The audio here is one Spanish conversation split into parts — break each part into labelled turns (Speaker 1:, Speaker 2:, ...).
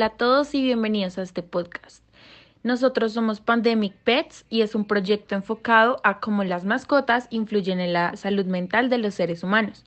Speaker 1: Hola a todos y bienvenidos a este podcast. Nosotros somos Pandemic Pets y es un proyecto enfocado a cómo las mascotas influyen en la salud mental de los seres humanos.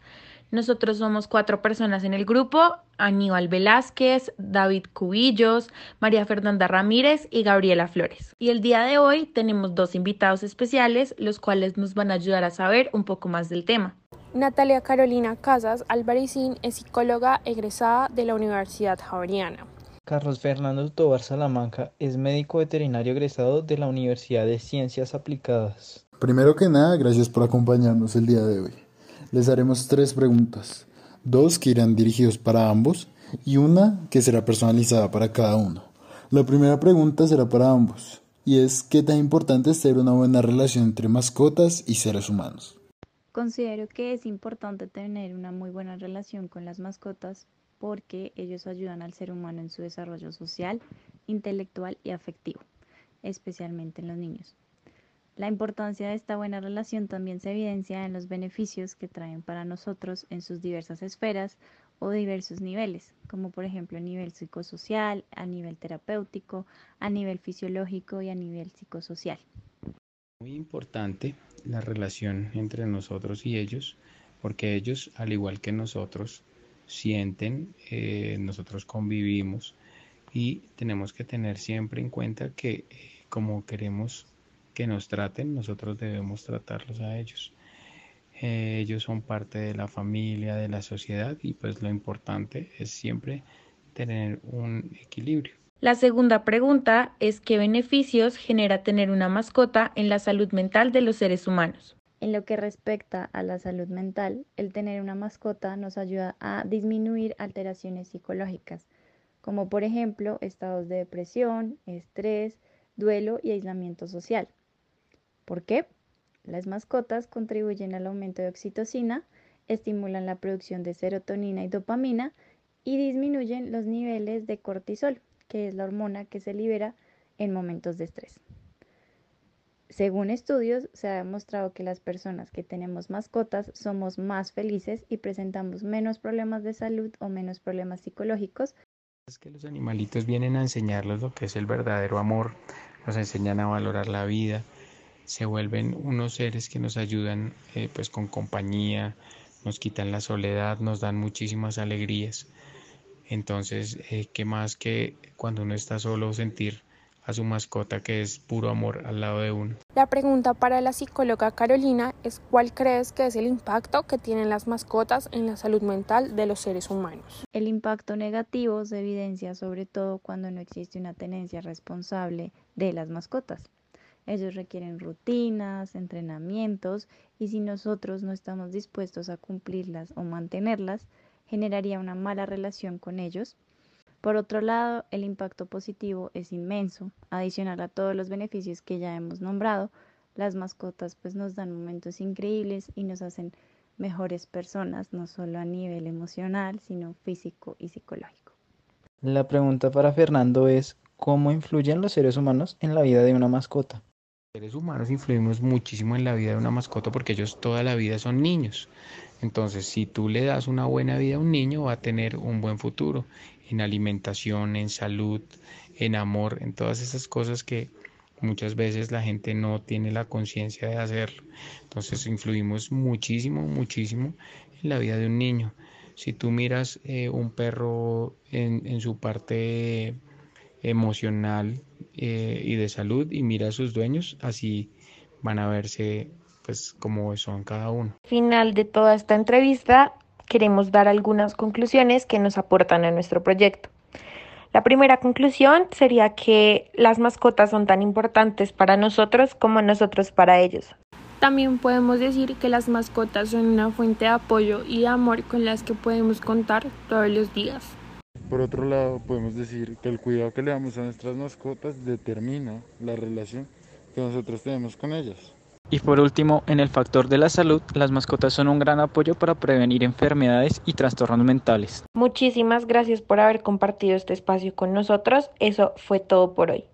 Speaker 1: Nosotros somos cuatro personas en el grupo, Aníbal Velázquez, David Cubillos, María Fernanda Ramírez y Gabriela Flores. Y el día de hoy tenemos dos invitados especiales, los cuales nos van a ayudar a saber un poco más del tema.
Speaker 2: Natalia Carolina Casas Alvarezín es psicóloga egresada de la Universidad Javeriana.
Speaker 3: Carlos Fernando Tobar Salamanca es médico veterinario egresado de la Universidad de Ciencias Aplicadas.
Speaker 4: Primero que nada, gracias por acompañarnos el día de hoy. Les haremos tres preguntas, dos que irán dirigidos para ambos y una que será personalizada para cada uno. La primera pregunta será para ambos y es ¿qué tan importante es tener una buena relación entre mascotas y seres humanos?
Speaker 5: Considero que es importante tener una muy buena relación con las mascotas porque ellos ayudan al ser humano en su desarrollo social, intelectual y afectivo, especialmente en los niños. La importancia de esta buena relación también se evidencia en los beneficios que traen para nosotros en sus diversas esferas o diversos niveles, como por ejemplo a nivel psicosocial, a nivel terapéutico, a nivel fisiológico y a nivel psicosocial.
Speaker 6: Muy importante la relación entre nosotros y ellos, porque ellos, al igual que nosotros, sienten, eh, nosotros convivimos y tenemos que tener siempre en cuenta que eh, como queremos que nos traten, nosotros debemos tratarlos a ellos. Eh, ellos son parte de la familia, de la sociedad y pues lo importante es siempre tener un equilibrio.
Speaker 1: La segunda pregunta es qué beneficios genera tener una mascota en la salud mental de los seres humanos.
Speaker 5: En lo que respecta a la salud mental, el tener una mascota nos ayuda a disminuir alteraciones psicológicas, como por ejemplo estados de depresión, estrés, duelo y aislamiento social. ¿Por qué? Las mascotas contribuyen al aumento de oxitocina, estimulan la producción de serotonina y dopamina y disminuyen los niveles de cortisol, que es la hormona que se libera en momentos de estrés. Según estudios, se ha demostrado que las personas que tenemos mascotas somos más felices y presentamos menos problemas de salud o menos problemas psicológicos.
Speaker 6: Es que los animalitos vienen a enseñarles lo que es el verdadero amor, nos enseñan a valorar la vida, se vuelven unos seres que nos ayudan eh, pues con compañía, nos quitan la soledad, nos dan muchísimas alegrías. Entonces, eh, ¿qué más que cuando uno está solo sentir a su mascota que es puro amor al lado de uno.
Speaker 2: La pregunta para la psicóloga Carolina es ¿cuál crees que es el impacto que tienen las mascotas en la salud mental de los seres humanos?
Speaker 5: El impacto negativo se evidencia sobre todo cuando no existe una tenencia responsable de las mascotas. Ellos requieren rutinas, entrenamientos y si nosotros no estamos dispuestos a cumplirlas o mantenerlas, generaría una mala relación con ellos por otro lado, el impacto positivo es inmenso. Adicional a todos los beneficios que ya hemos nombrado, las mascotas pues nos dan momentos increíbles y nos hacen mejores personas, no solo a nivel emocional, sino físico y psicológico.
Speaker 3: La pregunta para Fernando es, ¿cómo influyen los seres humanos en la vida de una mascota?
Speaker 6: Los seres humanos influimos muchísimo en la vida de una mascota porque ellos toda la vida son niños. Entonces, si tú le das una buena vida a un niño, va a tener un buen futuro en alimentación, en salud, en amor, en todas esas cosas que muchas veces la gente no tiene la conciencia de hacerlo. Entonces influimos muchísimo, muchísimo en la vida de un niño. Si tú miras eh, un perro en, su parte emocional eh, y de salud y mira a sus dueños, así van a verse pues como son cada uno.
Speaker 1: Final de toda esta entrevista, queremos dar algunas conclusiones que nos aportan a nuestro proyecto. La primera conclusión sería que las mascotas son tan importantes para nosotros como nosotros para ellos.
Speaker 2: También podemos decir que las mascotas son una fuente de apoyo y de amor con las que podemos contar todos los días.
Speaker 4: Por otro lado, podemos decir que el cuidado que le damos a nuestras mascotas determina la relación que nosotros tenemos con ellas.
Speaker 3: Y por último, en el factor de la salud, las mascotas son un gran apoyo para prevenir enfermedades y trastornos mentales.
Speaker 1: Muchísimas gracias por haber compartido este espacio con nosotros. Eso fue todo por hoy.